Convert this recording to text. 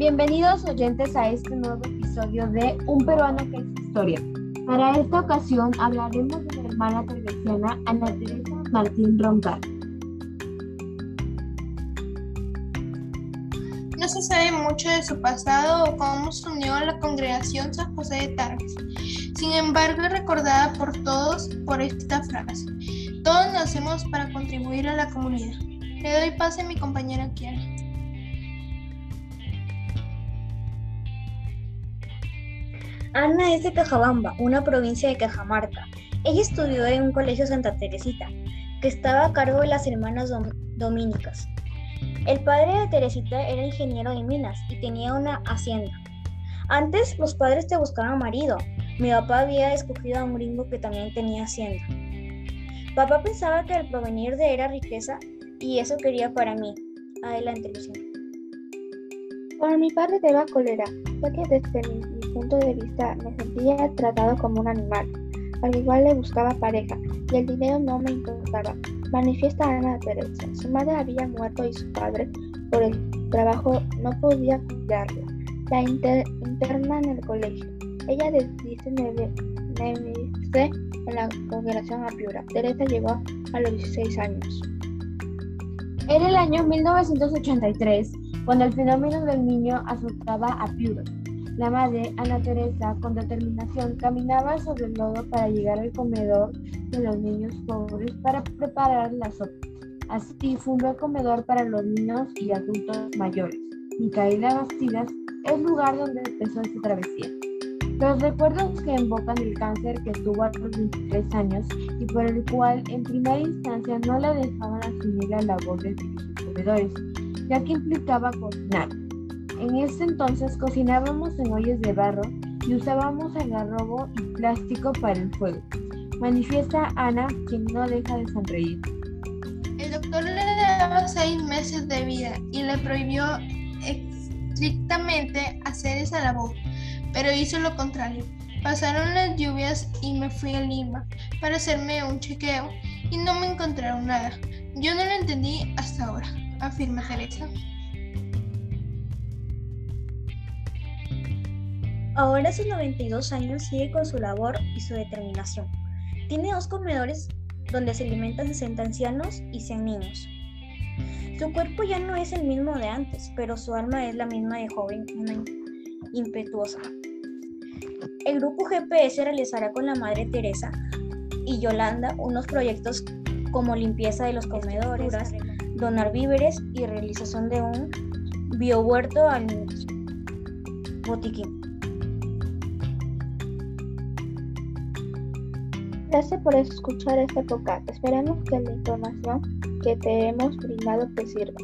Bienvenidos oyentes a este nuevo episodio de Un peruano que es historia. Para esta ocasión hablaremos de la hermana teresiana Ana Teresa Martín Roncal. No se sabe mucho de su pasado o cómo se unió a la congregación San José de Tarbes. Sin embargo, es recordada por todos por esta frase. Todos nacemos para contribuir a la comunidad. Le doy pase a mi compañera Kiara. Ana es de Cajabamba, una provincia de Cajamarca. Ella estudió en un colegio Santa Teresita, que estaba a cargo de las hermanas dominicas. El padre de Teresita era ingeniero de minas y tenía una hacienda. Antes los padres te buscaban marido. Mi papá había escogido a un gringo que también tenía hacienda. Papá pensaba que el provenir de era riqueza y eso quería para mí. Adelante, Luciana. Para mi padre daba cólera, ya que desde mi, punto de vista me sentía tratado como un animal. Al igual le buscaba pareja y el dinero no me importaba. Manifiesta Ana Teresa. Su madre había muerto y su padre, por el trabajo, no podía cuidarla. La inter, interna en el colegio. Ella dice nevarse en la congregación a Piura. Teresa llegó a los 16 años. Era el año 1983 cuando el fenómeno del niño azotaba a Piura. La madre, Ana Teresa, con determinación, caminaba sobre el lodo para llegar al comedor de los niños pobres para preparar la sopa. Así fundó el comedor para los niños y adultos mayores. Micaela Bastidas es el lugar donde empezó esta travesía. Los recuerdos que invocan el cáncer que tuvo a los 23 años y por el cual en primera instancia no la dejaban asumir la labor de sus comedores, ya que implicaba cocinar. En ese entonces cocinábamos en ollas de barro y usábamos algarrobo y plástico para el fuego. Manifiesta Ana, quien no deja de sonreír. El doctor le daba seis meses de vida y le prohibió estrictamente hacer esa labor, pero hizo lo contrario. Pasaron las lluvias y me fui a Lima para hacerme un chequeo y no me encontraron nada. Yo no lo entendí hasta ahora, afirma Teresa. Ahora a sus 92 años sigue con su labor y su determinación. Tiene dos comedores donde se alimentan 60 ancianos y 100 niños. Su cuerpo ya no es el mismo de antes, pero su alma es la misma de joven, una impetuosa. El grupo GPS realizará con la Madre Teresa y Yolanda unos proyectos como limpieza de los comedores, donar víveres y realización de un biohuerto al botiquín. Gracias por escuchar este podcast. Esperemos que la información que te hemos brindado te sirva.